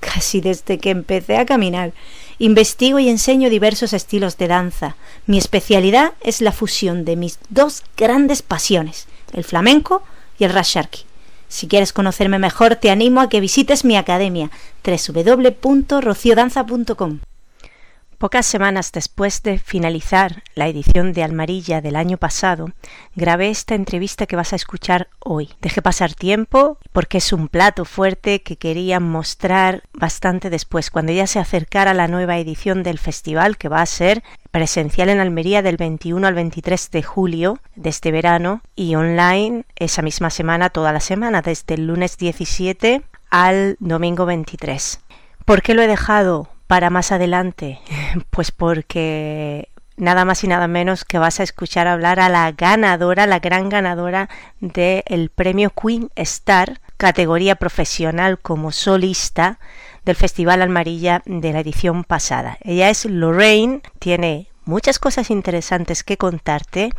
casi desde que empecé a caminar. Investigo y enseño diversos estilos de danza. Mi especialidad es la fusión de mis dos grandes pasiones, el flamenco y el rasharki. Si quieres conocerme mejor, te animo a que visites mi academia www.rociodanza.com. Pocas semanas después de finalizar la edición de Almarilla del año pasado, grabé esta entrevista que vas a escuchar hoy. Dejé pasar tiempo porque es un plato fuerte que quería mostrar bastante después, cuando ya se acercara la nueva edición del festival que va a ser presencial en Almería del 21 al 23 de julio de este verano y online esa misma semana toda la semana, desde el lunes 17 al domingo 23. ¿Por qué lo he dejado para más adelante? Pues porque nada más y nada menos que vas a escuchar hablar a la ganadora, la gran ganadora del premio Queen Star, categoría profesional como solista del Festival Almarilla de la edición pasada. Ella es Lorraine, tiene muchas cosas interesantes que contarte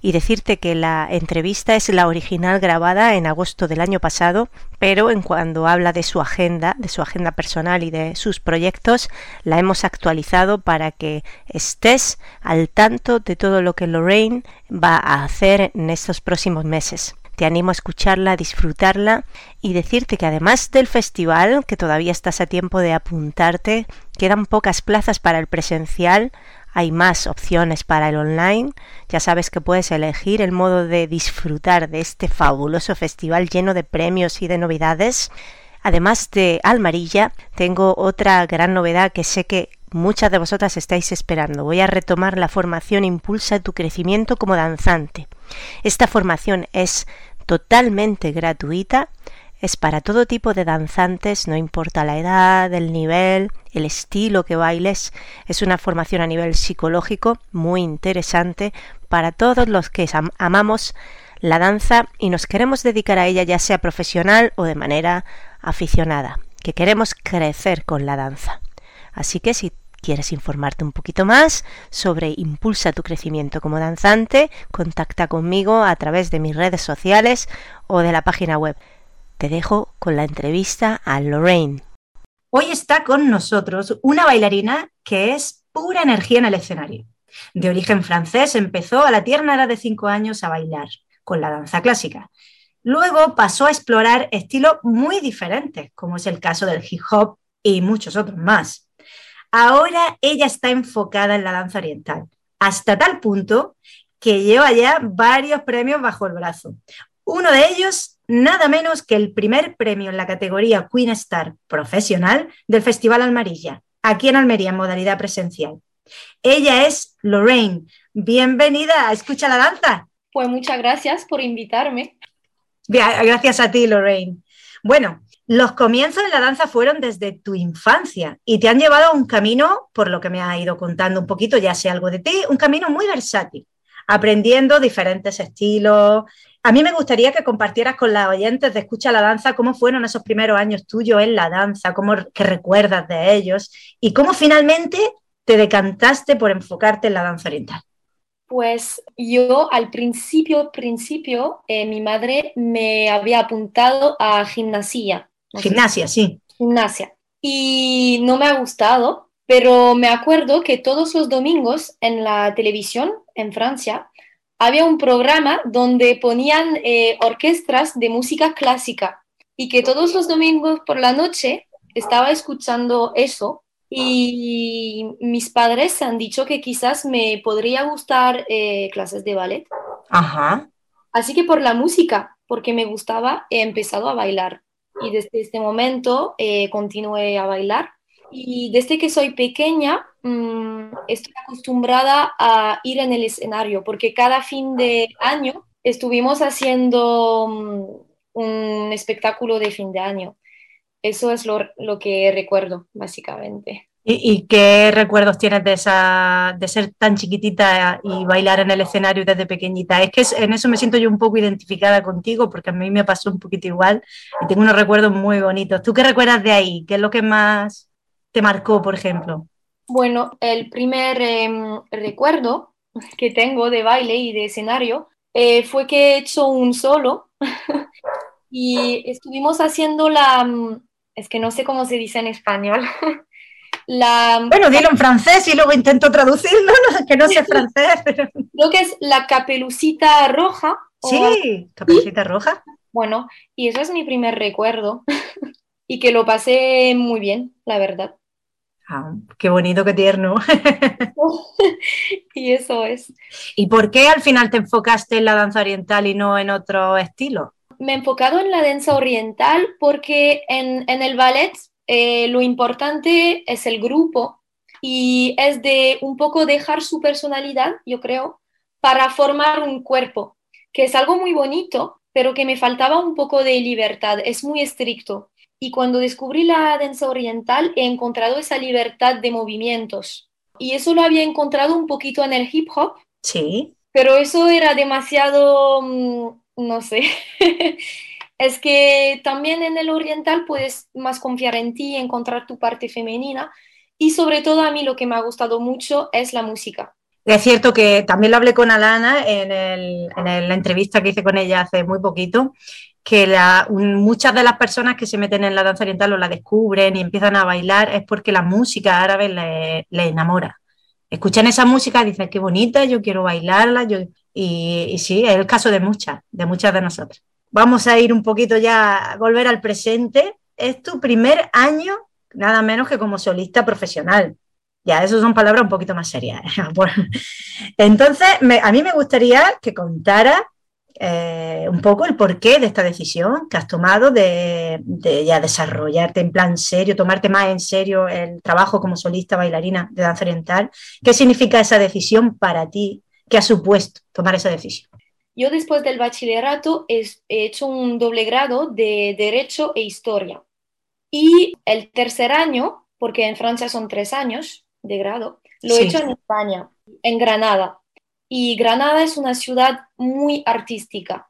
y decirte que la entrevista es la original grabada en agosto del año pasado, pero en cuando habla de su agenda, de su agenda personal y de sus proyectos, la hemos actualizado para que estés al tanto de todo lo que Lorraine va a hacer en estos próximos meses. Te animo a escucharla, a disfrutarla y decirte que además del festival, que todavía estás a tiempo de apuntarte, quedan pocas plazas para el presencial, hay más opciones para el online. Ya sabes que puedes elegir el modo de disfrutar de este fabuloso festival lleno de premios y de novedades. Además de Almarilla, tengo otra gran novedad que sé que muchas de vosotras estáis esperando. Voy a retomar la formación Impulsa tu crecimiento como danzante. Esta formación es totalmente gratuita es para todo tipo de danzantes, no importa la edad, el nivel, el estilo que bailes. Es una formación a nivel psicológico muy interesante para todos los que amamos la danza y nos queremos dedicar a ella ya sea profesional o de manera aficionada, que queremos crecer con la danza. Así que si quieres informarte un poquito más sobre Impulsa tu crecimiento como danzante, contacta conmigo a través de mis redes sociales o de la página web te dejo con la entrevista a Lorraine. Hoy está con nosotros una bailarina que es pura energía en el escenario. De origen francés, empezó a la tierna edad de 5 años a bailar con la danza clásica. Luego pasó a explorar estilos muy diferentes, como es el caso del hip hop y muchos otros más. Ahora ella está enfocada en la danza oriental, hasta tal punto que lleva ya varios premios bajo el brazo. Uno de ellos nada menos que el primer premio en la categoría Queen Star profesional del Festival Almarilla, aquí en Almería en modalidad presencial. Ella es Lorraine. Bienvenida a Escucha la Danza. Pues muchas gracias por invitarme. Gracias a ti, Lorraine. Bueno, los comienzos de la danza fueron desde tu infancia y te han llevado a un camino, por lo que me ha ido contando un poquito, ya sé algo de ti, un camino muy versátil, aprendiendo diferentes estilos, a mí me gustaría que compartieras con las oyentes de Escucha la Danza cómo fueron esos primeros años tuyos en la danza, cómo que recuerdas de ellos y cómo finalmente te decantaste por enfocarte en la danza oriental. Pues yo al principio, principio, eh, mi madre me había apuntado a gimnasia. Gimnasia, sí. Gimnasia. Y no me ha gustado, pero me acuerdo que todos los domingos en la televisión en Francia había un programa donde ponían eh, orquestas de música clásica y que todos los domingos por la noche estaba escuchando eso y mis padres han dicho que quizás me podría gustar eh, clases de ballet. Ajá. Así que por la música, porque me gustaba, he empezado a bailar y desde este momento eh, continué a bailar y desde que soy pequeña mm, estoy acostumbrada a ir en el escenario porque cada fin de año estuvimos haciendo mm, un espectáculo de fin de año. eso es lo, lo que recuerdo, básicamente. ¿Y, qué recuerdos tienes de, esa, de ser tan chiquitita y bailar en el escenario desde pequeñita? Es que en eso me siento yo un poco identificada contigo porque a mí me pasó un poquito igual y tengo unos recuerdos muy bonitos. ¿Tú qué recuerdas de ahí? ¿Qué es lo que más te marcó, por ejemplo? Bueno, el primer em, recuerdo que tengo de baile y de escenario eh, fue que he hecho un solo y estuvimos haciendo la, mm, es que no sé cómo se dice en español. La, bueno, dilo en francés y luego intento traducirlo, que no sé francés. Creo que es la capelucita roja. Sí, capelucita roja. Bueno, y eso es mi primer recuerdo y que lo pasé muy bien, la verdad. Ah, qué bonito, qué tierno. y eso es. ¿Y por qué al final te enfocaste en la danza oriental y no en otro estilo? Me he enfocado en la danza oriental porque en, en el ballet eh, lo importante es el grupo y es de un poco dejar su personalidad, yo creo, para formar un cuerpo, que es algo muy bonito, pero que me faltaba un poco de libertad, es muy estricto. Y cuando descubrí la danza oriental he encontrado esa libertad de movimientos. Y eso lo había encontrado un poquito en el hip hop. Sí. Pero eso era demasiado, mm, no sé, es que también en el oriental puedes más confiar en ti, encontrar tu parte femenina y sobre todo a mí lo que me ha gustado mucho es la música. Es cierto que también lo hablé con Alana en, la entrevista que hice con ella hace muy poquito, que muchas de las personas que se meten en la danza oriental o la descubren y empiezan a bailar es porque la música árabe les le enamora. Escuchan esa música y dicen, qué bonita, yo quiero bailarla. Yo... Y, sí, es el caso de muchas, de muchas de nosotras vamos a ir un poquito ya, a volver al presente. Es tu primer año, nada menos que como solista profesional. Ya, eso son palabras un poquito más serias. Entonces, a mí me gustaría que contara eh, un poco el porqué de esta decisión que has tomado de, de, ya desarrollarte en plan serio, tomarte más en serio el trabajo como solista bailarina de danza oriental. ¿Qué significa esa decisión para ti? ¿Qué ha supuesto tomar esa decisión? Yo después del bachillerato he hecho un doble grado de Derecho e Historia. Y el tercer año, porque en Francia son tres años de grado, lo he hecho en España, en Granada. Y Granada es una ciudad muy artística.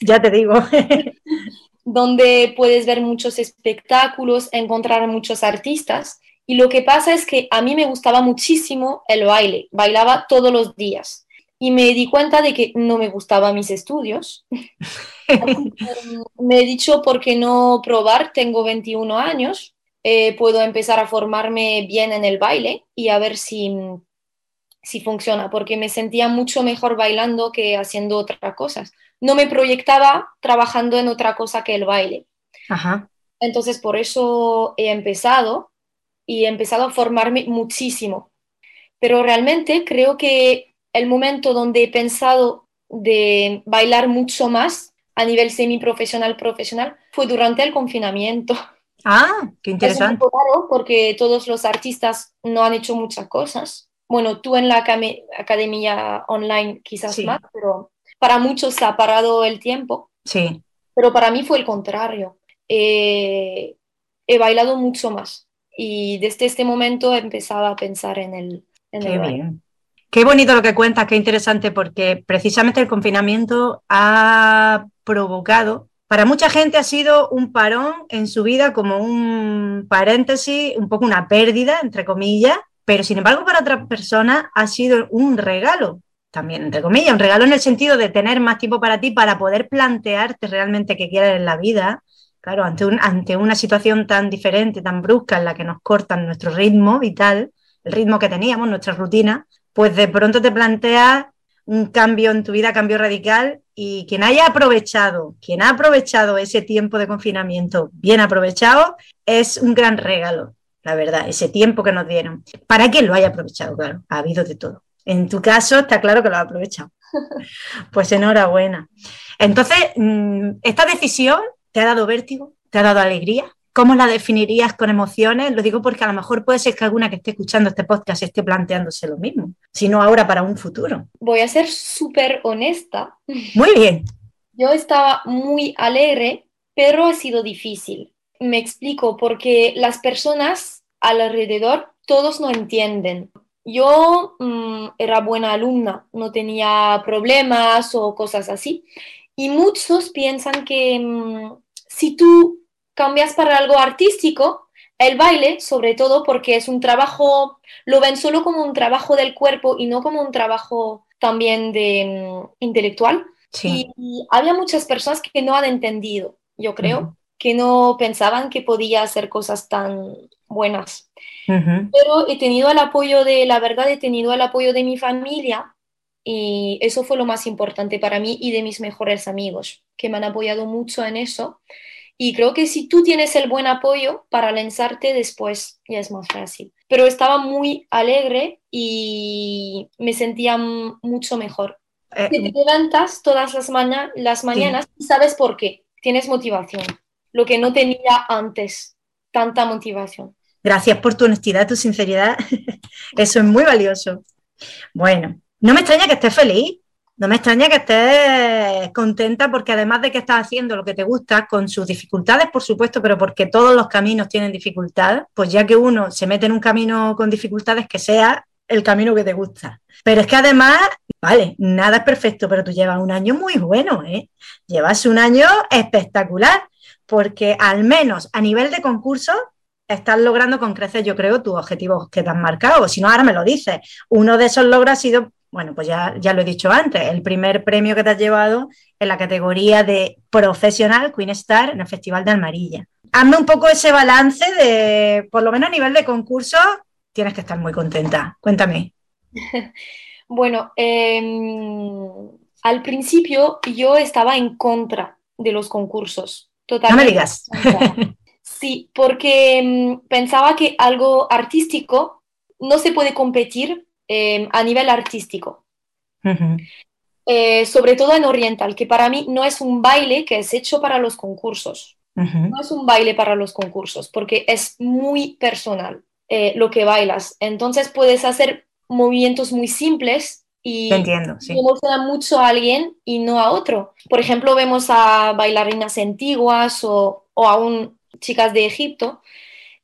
Ya te digo. donde puedes ver muchos espectáculos, encontrar muchos artistas. Y lo que pasa es que a mí me gustaba muchísimo el baile, bailaba todos los días y me di cuenta de que no me gustaban mis estudios. me he dicho, ¿por qué no probar? Tengo 21 años, eh, puedo empezar a formarme bien en el baile y a ver si, si funciona, porque me sentía mucho mejor bailando que haciendo otras cosas. No me proyectaba trabajando en otra cosa que el baile. Entonces, por eso he empezado y he empezado a formarme muchísimo. Pero realmente creo que el momento donde he pensado de bailar mucho más a nivel semiprofesional profesional fue durante el confinamiento. Ah, qué interesante. Es un poco raro porque todos los artistas no han hecho muchas cosas. Bueno, tú en la academia online quizás más, pero para muchos se ha parado el tiempo. Sí. Pero para mí fue el contrario. he bailado mucho más y desde este momento he empezado a pensar en el, en Qué bien. Qué bonito lo que cuentas, qué interesante, porque precisamente el confinamiento ha provocado, para mucha gente ha sido un parón en su vida, como un paréntesis, un poco una pérdida, entre comillas, pero sin embargo para otras personas ha sido un regalo, también entre comillas, un regalo en el sentido de tener más tiempo para ti, para poder plantearte realmente qué quieres en la vida. Claro, ante, un, ante una situación tan diferente, tan brusca en la que nos cortan nuestro ritmo vital, el ritmo que teníamos, nuestra rutina, pues de pronto te planteas un cambio en tu vida, cambio radical, y quien haya aprovechado, quien ha aprovechado ese tiempo de confinamiento bien aprovechado, es un gran regalo, la verdad, ese tiempo que nos dieron. Para quien lo haya aprovechado, claro, ha habido de todo. En tu caso está claro que lo ha aprovechado. Pues enhorabuena. Entonces, mm, ¿esta decisión te ha dado vértigo? ¿Te ha dado alegría? ¿Cómo la definirías con emociones? Lo digo porque a lo mejor puede ser que alguna que esté escuchando este podcast esté planteándose lo mismo, sino ahora para un futuro. Voy a ser súper honesta. Muy bien. Yo estaba muy alegre, pero ha sido difícil, Me explico, porque las personas alrededor, todos no entienden. Yo mm, era buena alumna, no tenía problemas o cosas así. Y muchos piensan que mm, si tú cambias para algo artístico, el baile, sobre todo porque es un trabajo, lo ven solo como un trabajo del cuerpo y no como un trabajo también de mm, intelectual. Y, había muchas personas que no han entendido, yo creo, que no pensaban que podía hacer cosas tan buenas. Pero he tenido el apoyo de, la verdad, he tenido el apoyo de mi familia y eso fue lo más importante para mí y de mis mejores amigos, que me han apoyado mucho en eso. Y creo que si tú tienes el buen apoyo para lanzarte después, ya es más fácil. Pero estaba muy alegre y me sentía mucho mejor. Eh, te levantas todas las, las mañanas y sabes por qué. Tienes motivación, lo que no tenía antes, tanta motivación. Gracias por tu honestidad, tu sinceridad. Eso es muy valioso. Bueno, no me extraña que estés feliz. No me extraña que estés contenta porque además de que estás haciendo lo que te gusta, con sus dificultades, por supuesto, pero porque todos los caminos tienen dificultades, pues ya que uno se mete en un camino con dificultades, que sea el camino que te gusta. Pero es que además, vale, nada es perfecto, pero tú llevas un año muy bueno, ¿eh? Llevas un año espectacular, porque al menos a nivel de concurso estás logrando con creces, yo creo, tus objetivos que te han marcado. Si no, ahora me lo dices. Uno de esos logros ha sido bueno, pues ya, ya lo he dicho antes, el primer premio que te has llevado en la categoría de profesional Queen Star en el Festival de Almarilla. Hazme un poco ese balance de, por lo menos a nivel de concurso, tienes que estar muy contenta. Cuéntame. bueno, em, al principio yo estaba en contra de los concursos. Totalmente. No me digas. Sí, porque em, pensaba que algo artístico no se puede competir Em, a nivel artístico. Eh, sobre todo en Oriental, que para mí no es un baile que es hecho para los concursos. No es un baile para los concursos, porque es muy personal eh, lo que bailas. Entonces puedes hacer movimientos muy simples y entiendo, mucho a alguien y no a otro. Por ejemplo, vemos a bailarinas antiguas o, o aún chicas de Egipto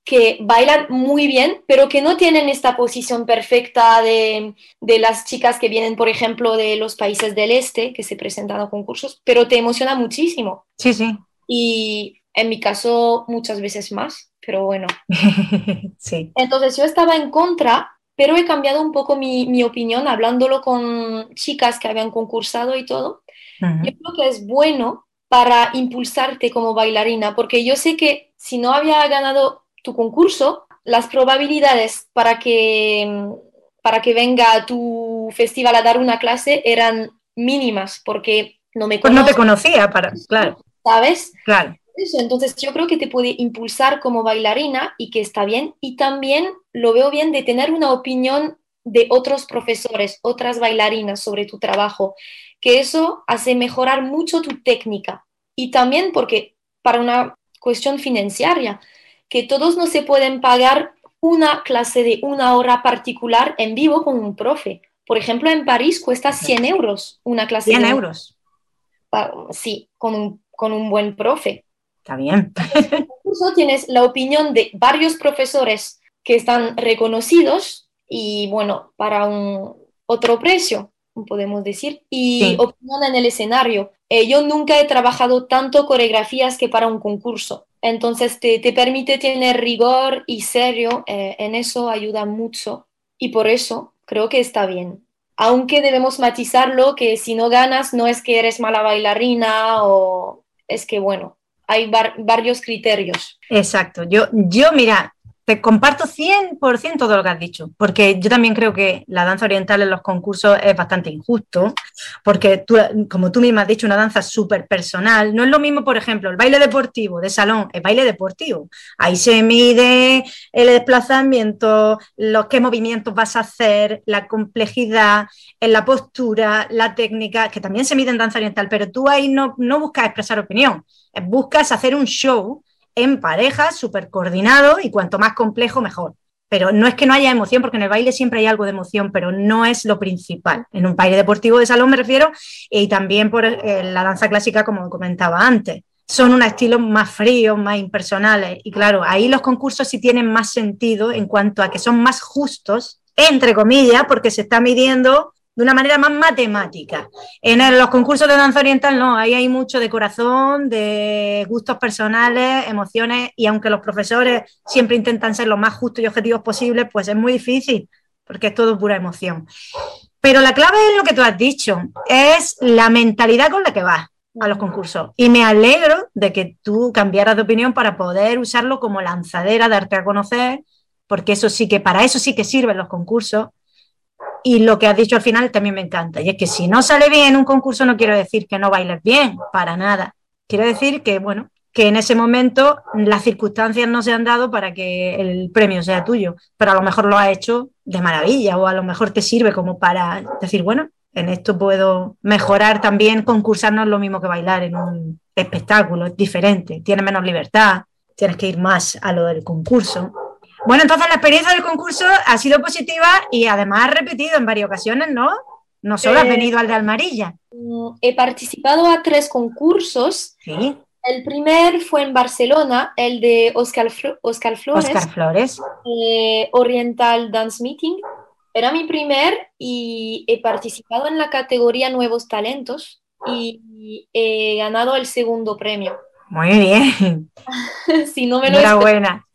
que bailan muy bien, pero que no tienen esta posición perfecta de, las chicas que vienen, por ejemplo, de los países del este, que se presentan a concursos, pero te emociona muchísimo. Sí, sí. Y en mi caso, muchas veces más, pero bueno. sí. Entonces yo estaba en contra, pero he cambiado un poco mi, opinión hablándolo con chicas que habían concursado y todo. Yo creo que es bueno para impulsarte como bailarina, porque yo sé que si no había ganado tu concurso, las probabilidades para que, para que venga a tu festival a dar una clase eran mínimas porque no me Pues no te conocía, para, claro. ¿Sabes? Claro. Eso, entonces yo creo que te puede impulsar como bailarina y que está bien. Y también lo veo bien de tener una opinión de otros profesores, otras bailarinas sobre tu trabajo, que eso hace mejorar mucho tu técnica. Y también porque para una cuestión financiera, que todos no se pueden pagar una clase de una hora particular en vivo con un profe. Por ejemplo, en París cuesta 100 euros una clase. 100 euros. Sí, con un, con un buen profe. Está bien. Incluso tienes la opinión de varios profesores que están reconocidos y bueno, para un otro precio, podemos decir, y opinión en el escenario. Eh, yo nunca he trabajado tanto coreografías que para un concurso. Entonces te, permite tener rigor y serio, eh, en eso ayuda mucho y por eso creo que está bien. Aunque debemos matizarlo que si no ganas no es que eres mala bailarina o es que bueno, hay varios criterios. Exacto. Yo, yo mira, te comparto 100% todo lo que has dicho, porque yo también creo que la danza oriental en los concursos es bastante injusto, porque tú, como tú misma has dicho, una danza súper personal. No es lo mismo, por ejemplo, el baile deportivo de salón, el baile deportivo. Ahí se mide el desplazamiento, los qué movimientos vas a hacer, la complejidad, en la postura, la técnica, que también se mide en danza oriental, pero tú ahí no, no buscas expresar opinión, buscas hacer un show en pareja, súper coordinado y cuanto más complejo, mejor. Pero no es que no haya emoción, porque en el baile siempre hay algo de emoción, pero no es lo principal. En un baile deportivo de salón me refiero, y también por eh, la danza clásica, como comentaba antes. son unos estilos más fríos, más impersonales. Y claro, ahí los concursos sí tienen más sentido en cuanto a que son más justos, entre comillas, porque se está midiendo de una manera más matemática. En los concursos de danza oriental no, ahí hay mucho de corazón, de gustos personales, emociones, y aunque los profesores siempre intentan ser lo más justos y objetivos posibles, pues es muy difícil, porque es todo pura emoción. Pero la clave es lo que tú has dicho, es la mentalidad con la que vas a los concursos. Y me alegro de que tú cambiaras de opinión para poder usarlo como lanzadera, darte a conocer, porque eso sí que, para eso sí que sirven los concursos y lo que has dicho al final también me encanta. Y es que si no sale bien un concurso, no quiero decir que no bailes bien, para nada. Quiero decir que, bueno, que en ese momento las circunstancias no se han dado para que el premio sea tuyo, pero a lo mejor lo has hecho de maravilla o a lo mejor te sirve como para decir, bueno, en esto puedo mejorar también, concursar no es lo mismo que bailar en un espectáculo, es diferente, tienes menos libertad, tienes que ir más a lo del concurso. Bueno, entonces la experiencia del concurso ha sido positiva y además has repetido en varias ocasiones, ¿no? No solo has eh, venido al de Almarilla. He participado a tres concursos. Sí. El primer fue en Barcelona, el de Oscar, Oscar Flores. Oscar Flores. Eh, Oriental Dance Meeting. Era mi primer y he participado en la categoría Nuevos Talentos y he ganado el segundo premio. Muy bien. si no me lo Enhorabuena.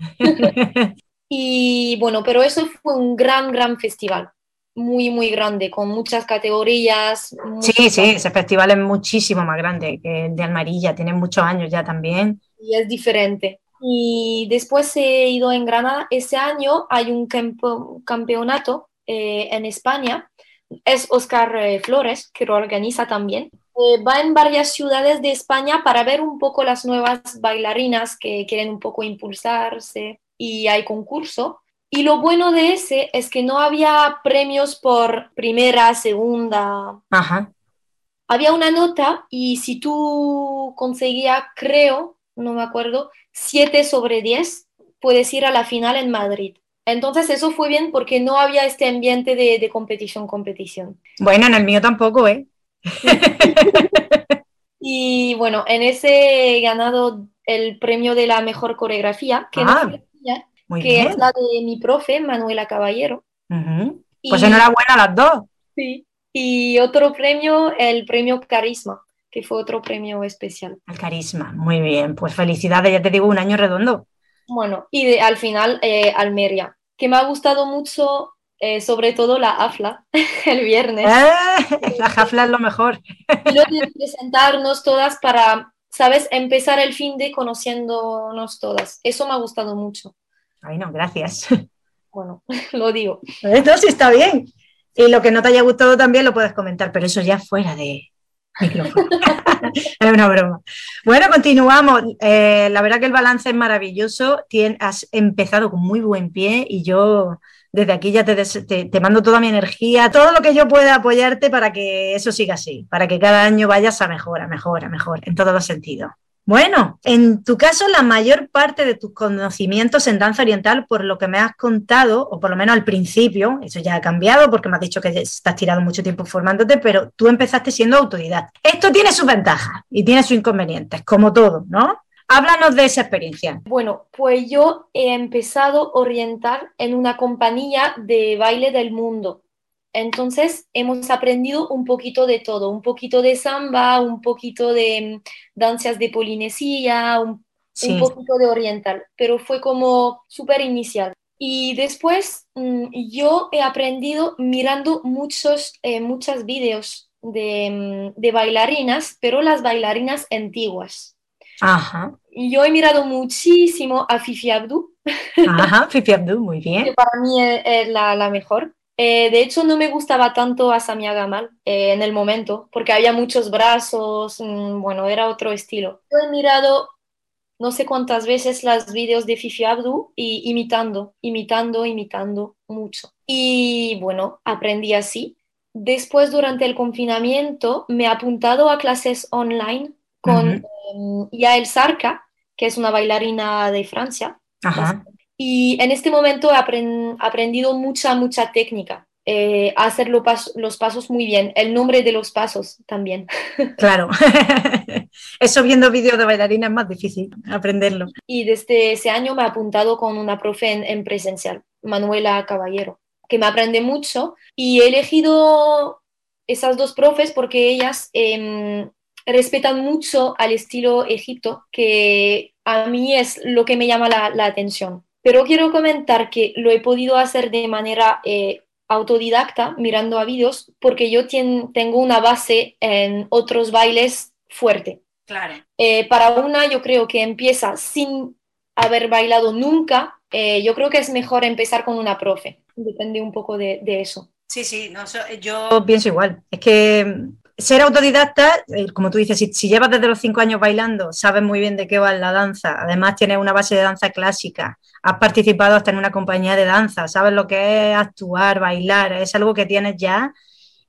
Y bueno, pero eso fue un gran, gran festival, muy, muy grande, con muchas categorías. Sí, sí, ese festival es muchísimo más grande que el de Almarilla, tiene muchos años ya también. Y es diferente. Y después he ido en Granada. Ese año hay un campeonato eh, en España. Es Oscar eh, Flores, que lo organiza también. Eh, va en varias ciudades de España para ver un poco las nuevas bailarinas que quieren un poco impulsarse y hay concurso. Y lo bueno de ese es que no había premios por primera, segunda. Ajá. Había una nota y si tú conseguías, creo, no me acuerdo, 7 sobre 10, puedes ir a la final en Madrid. Entonces eso fue bien porque no había este ambiente de, de competición, competición. Bueno, en el mío tampoco, ¿eh? y bueno, en ese he ganado el premio de la mejor coreografía, que ah que es la de mi profe, Manuela Caballero. Pues enhorabuena a las dos. Sí. Y otro premio, el premio Carisma, que fue otro premio especial. El Carisma, muy bien. Pues felicidades, ya te digo, un año redondo. Bueno, y al final, eh, Almería, que me ha gustado mucho, eh, sobre todo la AFLA, el viernes. ¡Eh! La AFLA es lo mejor. Y lo de presentarnos todas para, ¿sabes? Empezar el fin de conociéndonos todas. Eso me ha gustado mucho. Ay, no, gracias. Bueno, lo digo. No, sí está bien. Y lo que no te haya gustado también lo puedes comentar, pero eso ya fuera de micrófono. es una broma. Bueno, continuamos. Eh, la verdad que el balance es maravilloso. has empezado con muy buen pie y yo desde aquí ya te, te, mando toda mi energía, todo lo que yo pueda apoyarte para que eso siga así, para que cada año vayas a mejor, a mejor, a mejor, en todos los sentidos. Bueno, en tu caso, la mayor parte de tus conocimientos en danza oriental, por lo que me has contado, o por lo menos al principio, eso ya ha cambiado porque me has dicho que estás tirado mucho tiempo formándote, pero tú empezaste siendo autoridad. Esto tiene sus ventajas y tiene sus inconvenientes, como todo, ¿no? Háblanos de esa experiencia. Bueno, pues yo he empezado a orientar en una compañía de baile del mundo. Entonces hemos aprendido un poquito de todo, un poquito de samba, un poquito de mm, danzas de Polinesia, un, poquito de oriental, pero fue como súper inicial. Y después mm, yo he aprendido mirando muchos, eh, muchos vídeos de, mm, de, bailarinas, pero las bailarinas antiguas. Ajá. Yo he mirado muchísimo a Fifi Abdu. Ajá, Fifi Abdu, muy bien. Que para mí es, la, la, mejor. Eh, de hecho, no me gustaba tanto a Samia Gamal eh, en el momento, porque había muchos brazos, mm, bueno, era otro estilo. Yo he mirado no sé cuántas veces los vídeos de Fifi Abdu y imitando, imitando, imitando mucho. Y bueno, aprendí así. Después, durante el confinamiento, me he apuntado a clases online con uh Yael Sarka, que es una bailarina de Francia. Ajá. Y en este momento he aprendido mucha, mucha técnica. eh, hacer los pasos muy bien, el nombre de los pasos también. Claro, eso viendo vídeos de bailarina es más difícil aprenderlo. Y desde ese año me he apuntado con una profe en, presencial, Manuela Caballero, que me aprende mucho y he elegido esas dos profes porque ellas em, respetan mucho al estilo Egipto, que a mí es lo que me llama la, atención. Pero quiero comentar que lo he podido hacer de manera eh, autodidacta, mirando a vídeos, porque yo tengo una base en otros bailes fuerte. Claro. Eh, para una, yo creo que empieza sin haber bailado nunca, eh, yo creo que es mejor empezar con una profe. Depende un poco de, eso. Sí, sí, no, yo pienso igual. Es que ser autodidacta, eh, como tú dices, si, llevas desde los cinco años bailando, sabes muy bien de qué va la danza, además tienes una base de danza clásica, has participado hasta en una compañía de danza, sabes lo que es actuar, bailar, es algo que tienes ya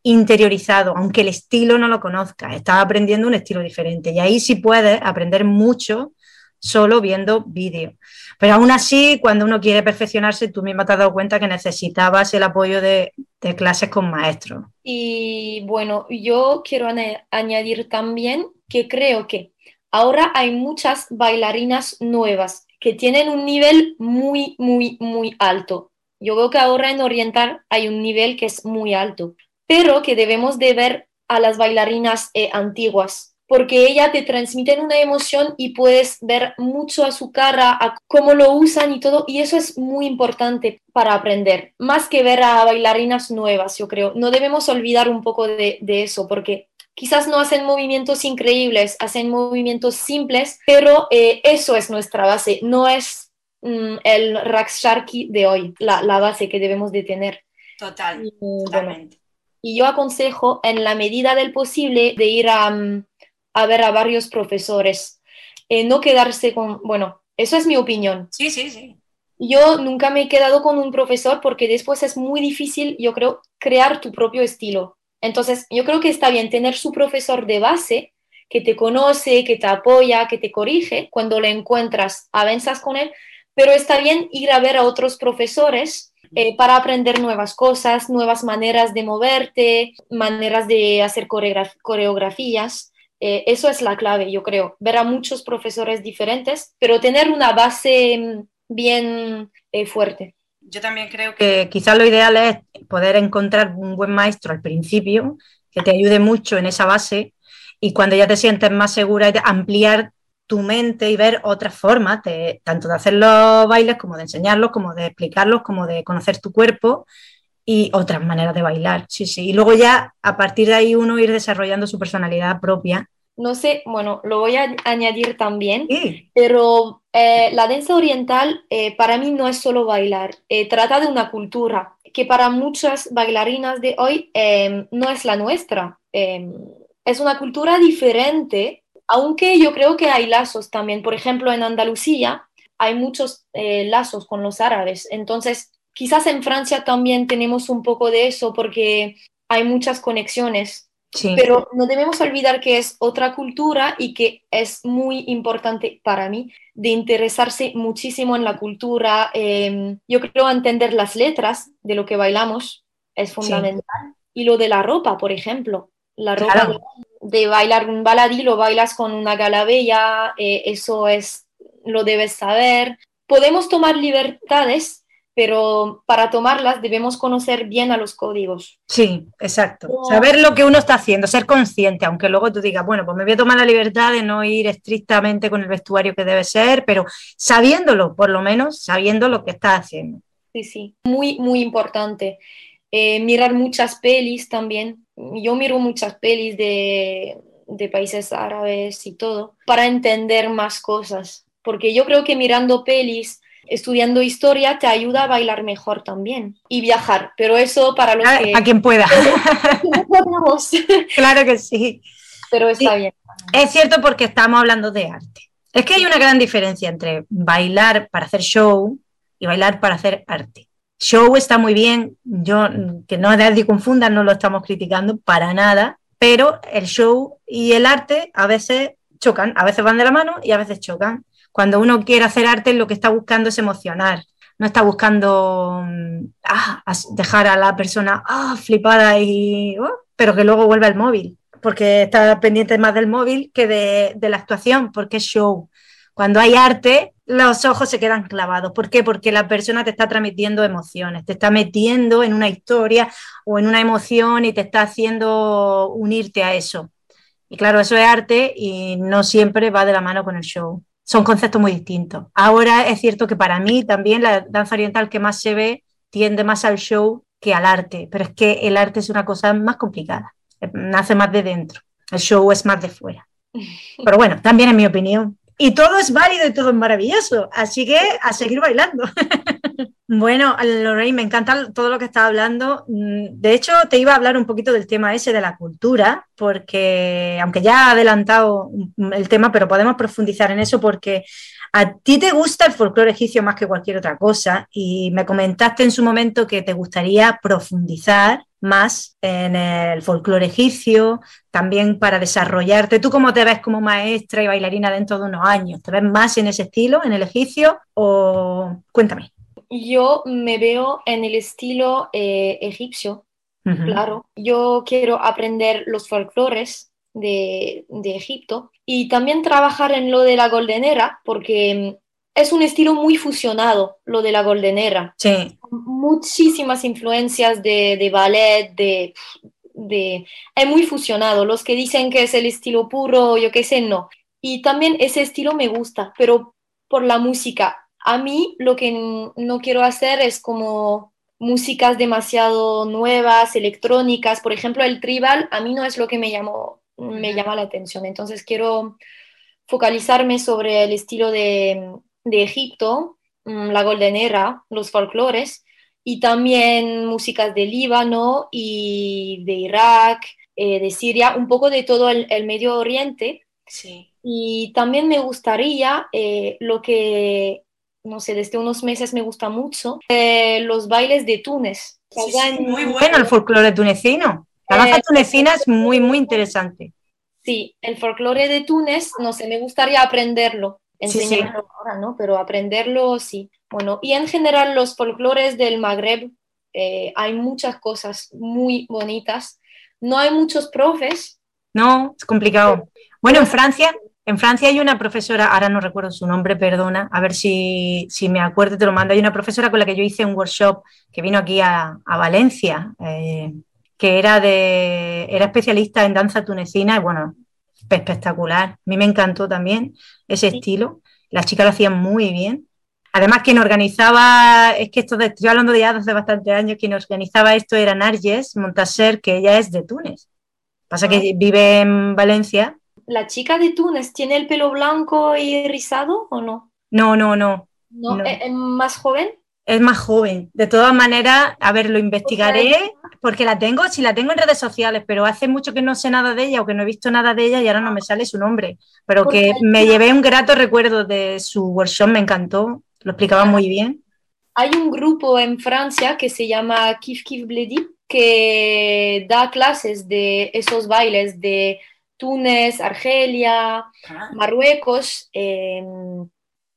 interiorizado, aunque el estilo no lo conozcas, estás aprendiendo un estilo diferente. Y ahí sí puedes aprender mucho solo viendo vídeos. Pero aún así, cuando uno quiere perfeccionarse, tú misma te has dado cuenta que necesitabas el apoyo de, clases con maestros. Y bueno, yo quiero añadir también que creo que ahora hay muchas bailarinas nuevas que tienen un nivel muy, muy, muy alto. Yo veo que ahora en Oriental hay un nivel que es muy alto, pero que debemos de ver a las bailarinas eh, antiguas porque ella te transmite una emoción y puedes ver mucho a su cara, a cómo lo usan y todo, y eso es muy importante para aprender, más que ver a bailarinas nuevas, yo creo. No debemos olvidar un poco de, eso, porque quizás no hacen movimientos increíbles, hacen movimientos simples, pero eh, eso es nuestra base, no es mm, el Raksharki de hoy, la, base que debemos de tener. Total, totalmente. y yo aconsejo, en la medida del posible, de ir a... Mm, a ver a varios profesores, eh, no quedarse con, bueno, eso es mi opinión. Sí, sí, sí. Yo nunca me he quedado con un profesor porque después es muy difícil, yo creo, crear tu propio estilo. Entonces, yo creo que está bien tener su profesor de base que te conoce, que te apoya, que te corrige. Cuando le encuentras, avanzas con él, pero está bien ir a ver a otros profesores eh, para aprender nuevas cosas, nuevas maneras de moverte, maneras de hacer coreografías. Eh, eso es la clave, yo creo, ver a muchos profesores diferentes, pero tener una base mm, bien eh, fuerte. Yo también creo que quizás lo ideal es poder encontrar un buen maestro al principio que te ayude mucho en esa base y cuando ya te sientes más segura, ampliar tu mente y ver otras formas, de, tanto de hacer los bailes como de enseñarlos, como de explicarlos, como de conocer tu cuerpo y otras maneras de bailar, sí, sí. Y luego ya a partir de ahí uno ir desarrollando su personalidad propia. No sé, bueno, lo voy a añadir también, pero eh, la danza oriental eh, para mí no es solo bailar, eh, trata de una cultura que para muchas bailarinas de hoy em, no es la nuestra. Em, es una cultura diferente, aunque yo creo que hay lazos también. Por ejemplo, en Andalucía hay muchos lazos con los árabes, entonces Quizás en Francia también tenemos un poco de eso porque hay muchas conexiones, pero no debemos olvidar que es otra cultura y que es muy importante para mí de interesarse muchísimo en la cultura. Em, yo creo entender las letras de lo que bailamos es fundamental. Y lo de la ropa, por ejemplo. La ropa de, bailar un baladí, lo bailas con una galabella, eh, eso es, lo debes saber. Podemos tomar libertades pero para tomarlas debemos conocer bien a los códigos. Sí, exacto. Saber lo que uno está haciendo, ser consciente, aunque luego tú digas, bueno, pues me voy a tomar la libertad de no ir estrictamente con el vestuario que debe ser, pero sabiéndolo, por lo menos, sabiendo lo que estás haciendo. Sí, sí, muy, muy importante. Eh, mirar muchas pelis también. Yo miro muchas pelis de, de países árabes y todo, para entender más cosas, porque yo creo que mirando pelis estudiando historia te ayuda a bailar mejor también y viajar, pero eso para los a, que... A quien pueda. claro que sí. Pero está bien. Es cierto porque estamos hablando de arte. Es que hay una gran diferencia entre bailar para hacer show y bailar para hacer arte. Show está muy bien, yo que no nadie confunda, no lo estamos criticando para nada, pero el show y el arte a veces chocan, a veces van de la mano y a veces chocan. Cuando uno quiere hacer arte, lo que está buscando es emocionar no está buscando mm, ah, dejar a la persona ah, flipada y oh, pero que luego vuelve al móvil, porque está pendiente más del móvil que de la actuación, porque es show. Cuando hay arte, los ojos se quedan clavados. ¿Por qué? Porque la persona te está transmitiendo emociones, te está metiendo en una historia o en una emoción y te está haciendo unirte a eso. Y claro, eso es arte y no siempre va de la mano con el show. Son conceptos muy distintos. Ahora es cierto que para mí también la danza oriental que más se ve tiende más al show que al arte, pero es que el arte es una cosa más complicada, nace más de dentro, el show es más de fuera. Pero bueno, también es mi opinión. Y todo es válido y todo es maravilloso, así que a seguir bailando. Bueno, Lorraine, me encanta todo lo que estás hablando. Mm, de hecho, te iba a hablar un poquito del tema ese de la cultura, porque aunque ya ha adelantado el tema, pero podemos profundizar en eso porque a ti te gusta el folclore egipcio más que cualquier otra cosa y me comentaste en su momento que te gustaría profundizar más en el folclore egipcio, también para desarrollarte. ¿Tú cómo te ves como maestra y bailarina dentro de unos años? ¿Te ves más en ese estilo, en el egipcio? O cuéntame yo me veo en el estilo eh, egipcio, claro. Yo quiero aprender los folclores de, Egipto y también trabajar en lo de la goldenera, porque es un estilo muy fusionado, lo de la goldenera. Sí. Muchísimas influencias de, ballet, de, de... Es muy fusionado. Los que dicen que es el estilo puro, yo qué sé, no. Y también ese estilo me gusta, pero por la música a mí lo que no quiero hacer es como músicas demasiado nuevas, electrónicas. Por ejemplo, el tribal a mí no es lo que me, llamó, me llama la atención. Entonces quiero focalizarme sobre el estilo de, Egipto, mm, la Golden Era, los folclores, y también músicas de Líbano y de Irak, eh, de Siria, un poco de todo el, Medio Oriente. Sí. Y también me gustaría eh, lo que no sé, desde unos meses me gusta mucho, eh, los bailes de Túnez. muy bueno el folclore tunecino. La danza eh, tunecina es muy, muy interesante. Sí, el folclore de Túnez, no sé, me gustaría aprenderlo, enseñarlo ahora, ¿no? Pero aprenderlo sí. Bueno, y en general los folclores del Magreb, eh, hay muchas cosas muy bonitas. No hay muchos profes. No, es complicado. Bueno, en Francia en Francia hay una profesora, ahora no recuerdo su nombre, perdona, a ver si, me acuerdo, te lo mando. Hay una profesora con la que yo hice un workshop que vino aquí a, Valencia, eh, que era, de, era especialista en danza tunecina y bueno, espectacular. A mí me encantó también ese estilo. Las chicas lo hacían muy bien. Además, quien organizaba, es que esto estoy hablando de ya hace bastante años, quien organizaba esto era Narges Montaser, que ella es de Túnez. Pasa que ah. vive en Valencia ¿La chica de Túnez tiene el pelo blanco y rizado o no? No, no, no. ¿No? ¿Es más joven? Es más joven. De todas maneras, a ver, lo investigaré porque la tengo, si la tengo en redes sociales, pero hace mucho que no sé nada de ella o que no he visto nada de ella y ahora no me sale su nombre. Pero que me llevé un grato recuerdo de su workshop, me encantó, lo explicaba muy bien. Hay un grupo en Francia que se llama Kif Kif Bledi que da clases de esos bailes de Túnez, Argelia, ah. Marruecos, em,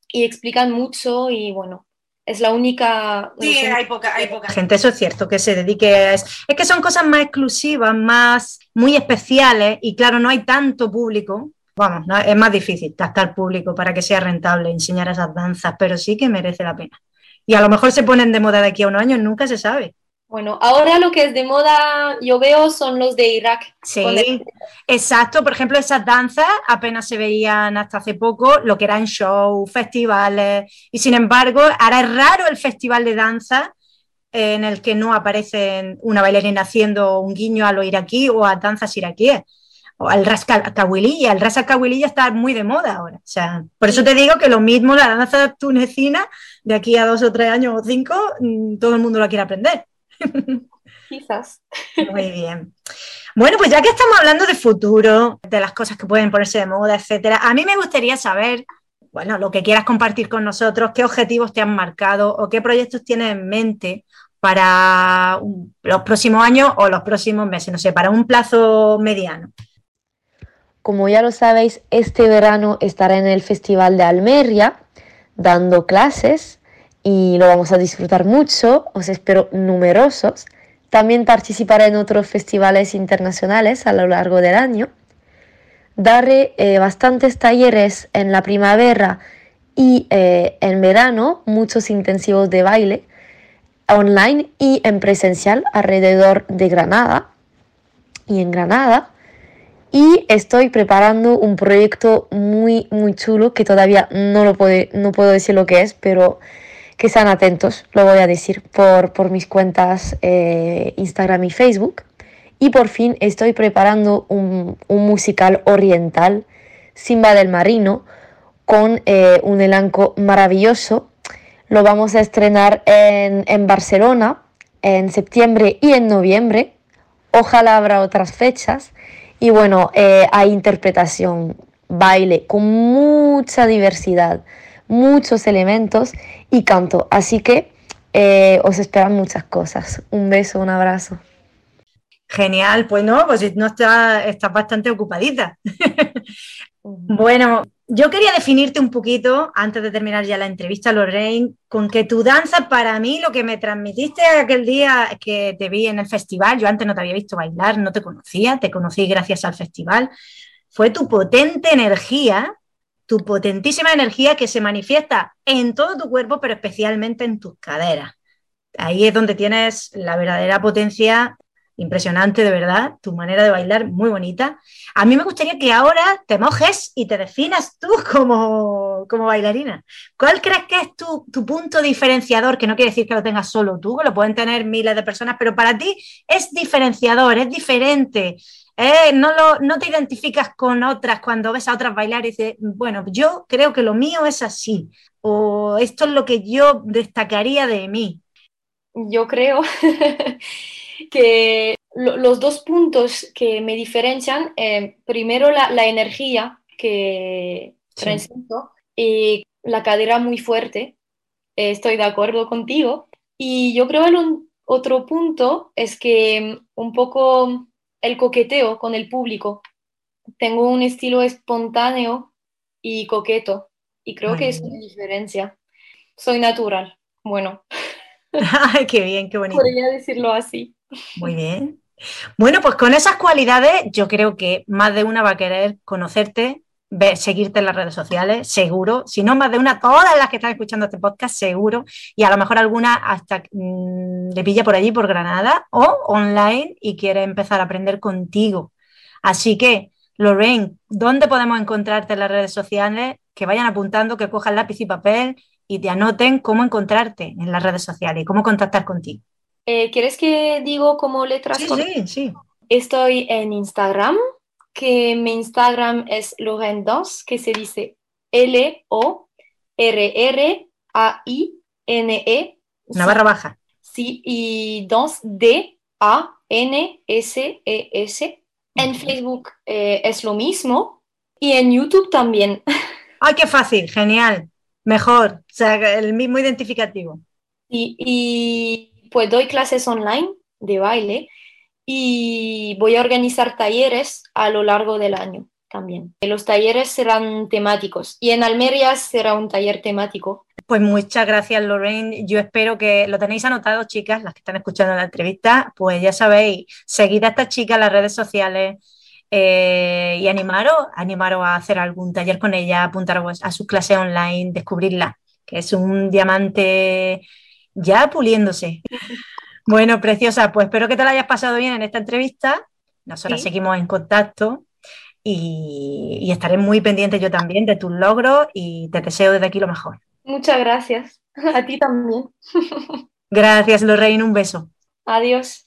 y explican mucho y bueno, es la única... Sí, hay poca, hay poca gente, eso es cierto, que se dedique a eso. Es que son cosas más exclusivas, más, muy especiales y claro, no hay tanto público. Vamos, es más difícil captar público para que sea rentable enseñar esas danzas, pero sí que merece la pena. Y a lo mejor se ponen de moda de aquí a unos años, nunca se sabe. Bueno, ahora lo que es de moda, yo veo, son los de Irak. Sí, exacto. Por ejemplo, esas danzas apenas se veían hasta hace poco, lo que eran shows, festivales. Y sin embargo, ahora es raro el festival de danza en el que no aparece una bailarina haciendo un guiño a lo iraquí o a danzas iraquíes. O al ras kawililla. El ras kawililla está muy de moda ahora. O sea, por eso te digo que lo mismo la danza tunecina, de aquí a dos o tres años o cinco, mm, todo el mundo la quiere aprender. Quizás. Muy bien. Bueno, pues ya que estamos hablando de futuro, de las cosas que pueden ponerse de moda, etcétera, a mí me gustaría saber, bueno, lo que quieras compartir con nosotros, qué objetivos te han marcado o qué proyectos tienes en mente para los próximos años o los próximos meses, no sé, para un plazo mediano. Como ya lo sabéis, este verano estaré en el Festival de Almería dando clases y lo vamos a disfrutar mucho, os espero numerosos. También participaré en otros festivales internacionales a lo largo del año. Daré eh, bastantes talleres en la primavera y eh, en verano, muchos intensivos de baile online y en presencial alrededor de Granada y en Granada. Y estoy preparando un proyecto muy, muy chulo que todavía no, lo puede, no puedo decir lo que es, pero que sean atentos, lo voy a decir por, por mis cuentas eh, Instagram y Facebook. Y por fin estoy preparando un, un musical oriental, Simba del Marino, con eh, un elenco maravilloso. Lo vamos a estrenar en, en Barcelona en septiembre y en noviembre. Ojalá habrá otras fechas. Y bueno, eh, hay interpretación, baile con mucha diversidad, muchos elementos y canto. Así que eh, os esperan muchas cosas. Un beso, un abrazo. Genial, pues no, pues no estás está bastante ocupadita. bueno, yo quería definirte un poquito, antes de terminar ya la entrevista, Lorraine, con que tu danza para mí, lo que me transmitiste aquel día que te vi en el festival, yo antes no te había visto bailar, no te conocía, te conocí gracias al festival, fue tu potente energía, tu potentísima energía que se manifiesta en todo tu cuerpo, pero especialmente en tus caderas. Ahí es donde tienes la verdadera potencia impresionante, de verdad, tu manera de bailar muy bonita. A mí me gustaría que ahora te mojes y te definas tú como, como bailarina. ¿Cuál crees que es tu, tu, punto diferenciador? Que no quiere decir que lo tengas solo tú, que lo pueden tener miles de personas, pero para ti es diferenciador, es diferente. Eh, no, lo, no te identificas con otras cuando ves a otras bailar y dices, bueno, yo creo que lo mío es así, o esto es lo que yo destacaría de mí. Yo creo que lo, los dos puntos que me diferencian, eh, primero la, la, energía que sí. presento y la cadera muy fuerte, eh, estoy de acuerdo contigo. Y yo creo que otro punto es que un poco el coqueteo con el público. Tengo un estilo espontáneo y coqueto y creo muy que es una diferencia. Soy natural. Bueno. Ay, qué bien, qué bonito. Podría decirlo así. Muy bien. Bueno, pues con esas cualidades yo creo que más de una va a querer conocerte, ver, seguirte en las redes sociales, seguro. Si no, más de una, todas las que están escuchando este podcast, seguro. Y a lo mejor alguna hasta mmm, le pilla por allí, por Granada, o online y quiere empezar a aprender contigo. Así que, Lorraine, ¿dónde podemos encontrarte en las redes sociales? Que vayan apuntando, que cojan lápiz y papel y te anoten cómo encontrarte en las redes sociales y cómo contactar contigo. Eh, ¿Quieres que digo como letras? Sí, sí, sí. Estoy en Instagram, que mi Instagram es Lorraine2, que se dice L-O-R-R-A-I-N-E. Una barra baja. Sí, y 2 D-A-N-S-E-S. En Facebook eh, es lo mismo y en YouTube también. ¡Ay, qué fácil! Genial. Mejor. O sea, el mismo identificativo. Y, y pues doy clases online de baile y voy a organizar talleres a lo largo del año también. Los talleres serán temáticos y en Almería será un taller temático. Pues muchas gracias, Lorraine. Yo espero que lo tenéis anotado, chicas, las que están escuchando la entrevista. Pues ya sabéis, seguid a esta chica en las redes sociales eh, y animaros, animaros a hacer algún taller con ella, apuntaros a su clase online, descubrirla, que es un diamante ya puliéndose. Bueno, preciosa, pues espero que te la hayas pasado bien en esta entrevista. Nosotros ¿Sí? seguimos en contacto y, y, estaré muy pendiente yo también de tus logros y te deseo desde aquí lo mejor. Muchas gracias. A ti también. Gracias, Lorraine. Un beso. Adiós.